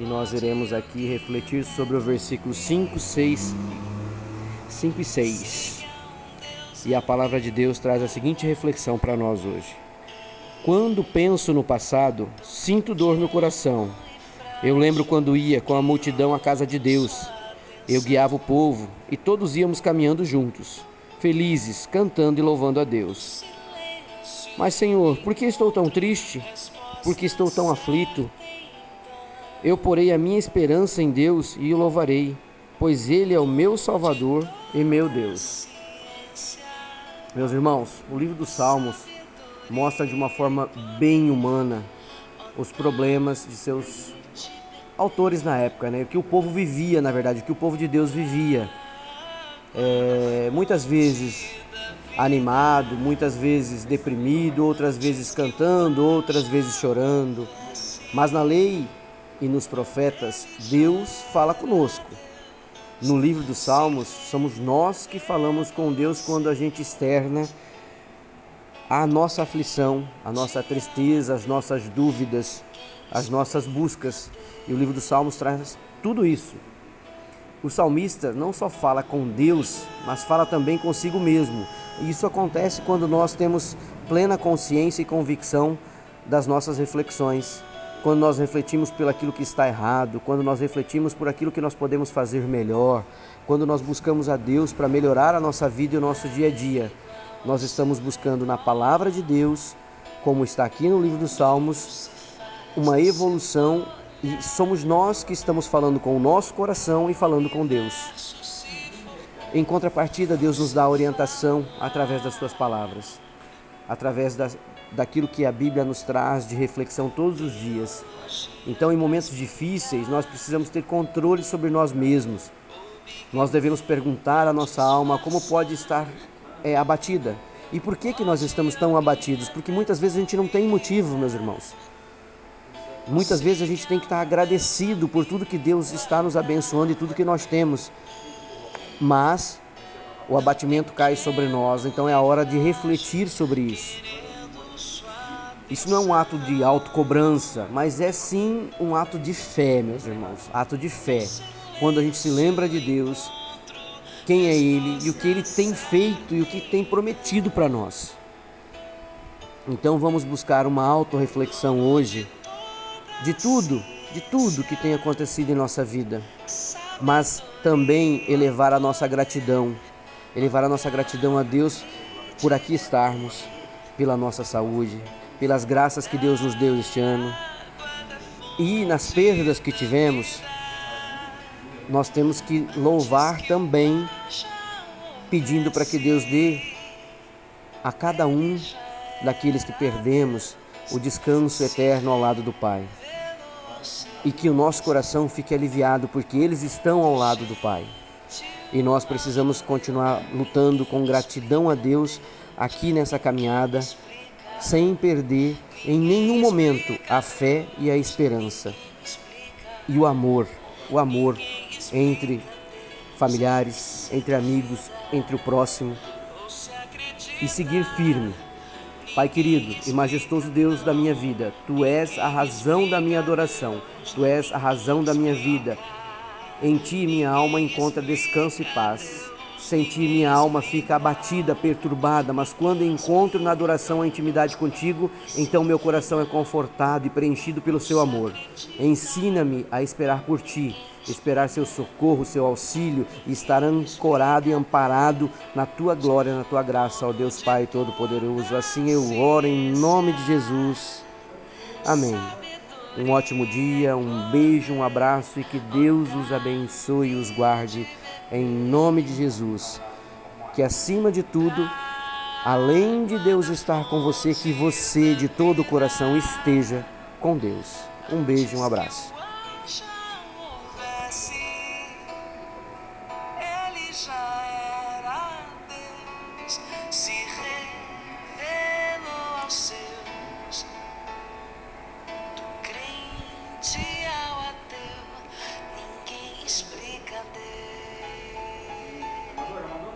e nós iremos aqui refletir sobre o versículo 5, 6, 5 e 6. E a palavra de Deus traz a seguinte reflexão para nós hoje. Quando penso no passado, sinto dor no coração. Eu lembro quando ia com a multidão à casa de Deus. Eu guiava o povo e todos íamos caminhando juntos, felizes, cantando e louvando a Deus. Mas, Senhor, por que estou tão triste? Por que estou tão aflito? Eu porei a minha esperança em Deus e o louvarei, pois Ele é o meu Salvador e meu Deus. Meus irmãos, o livro dos Salmos mostra de uma forma bem humana os problemas de seus autores na época, né? O que o povo vivia, na verdade, o que o povo de Deus vivia. É, muitas vezes animado, muitas vezes deprimido, outras vezes cantando, outras vezes chorando. Mas na lei e nos profetas, Deus fala conosco. No livro dos Salmos, somos nós que falamos com Deus quando a gente externa a nossa aflição, a nossa tristeza, as nossas dúvidas, as nossas buscas. E o livro dos Salmos traz tudo isso. O salmista não só fala com Deus, mas fala também consigo mesmo. E isso acontece quando nós temos plena consciência e convicção das nossas reflexões quando nós refletimos pelo aquilo que está errado, quando nós refletimos por aquilo que nós podemos fazer melhor, quando nós buscamos a Deus para melhorar a nossa vida e o nosso dia a dia, nós estamos buscando na palavra de Deus, como está aqui no livro dos Salmos, uma evolução e somos nós que estamos falando com o nosso coração e falando com Deus. Em contrapartida, Deus nos dá orientação através das suas palavras, através das, daquilo que a Bíblia nos traz de reflexão todos os dias. Então, em momentos difíceis, nós precisamos ter controle sobre nós mesmos. Nós devemos perguntar à nossa alma como pode estar é, abatida. E por que, que nós estamos tão abatidos? Porque muitas vezes a gente não tem motivo, meus irmãos. Muitas vezes a gente tem que estar agradecido por tudo que Deus está nos abençoando e tudo que nós temos. Mas o abatimento cai sobre nós, então é a hora de refletir sobre isso. Isso não é um ato de autocobrança, mas é sim um ato de fé, meus irmãos. Ato de fé. Quando a gente se lembra de Deus, quem é Ele e o que Ele tem feito e o que tem prometido para nós. Então vamos buscar uma autorreflexão hoje de tudo, de tudo que tem acontecido em nossa vida, mas também elevar a nossa gratidão, elevar a nossa gratidão a Deus por aqui estarmos, pela nossa saúde, pelas graças que Deus nos deu este ano e nas perdas que tivemos, nós temos que louvar também, pedindo para que Deus dê a cada um daqueles que perdemos o descanso eterno ao lado do Pai. E que o nosso coração fique aliviado, porque eles estão ao lado do Pai. E nós precisamos continuar lutando com gratidão a Deus aqui nessa caminhada sem perder em nenhum momento a fé e a esperança. E o amor, o amor entre familiares, entre amigos, entre o próximo. E seguir firme. Pai querido e majestoso Deus da minha vida, Tu és a razão da minha adoração, Tu és a razão da minha vida. Em Ti minha alma encontra descanso e paz. Sentir minha alma fica abatida, perturbada, mas quando encontro na adoração a intimidade contigo, então meu coração é confortado e preenchido pelo seu amor. Ensina-me a esperar por ti, esperar seu socorro, seu auxílio e estar ancorado e amparado na tua glória, na tua graça, ó Deus Pai Todo-Poderoso. Assim eu oro em nome de Jesus. Amém. Um ótimo dia, um beijo, um abraço e que Deus os abençoe e os guarde em nome de Jesus. Que acima de tudo, além de Deus estar com você, que você de todo o coração esteja com Deus. Um beijo, um abraço. explica Deus. Fernando.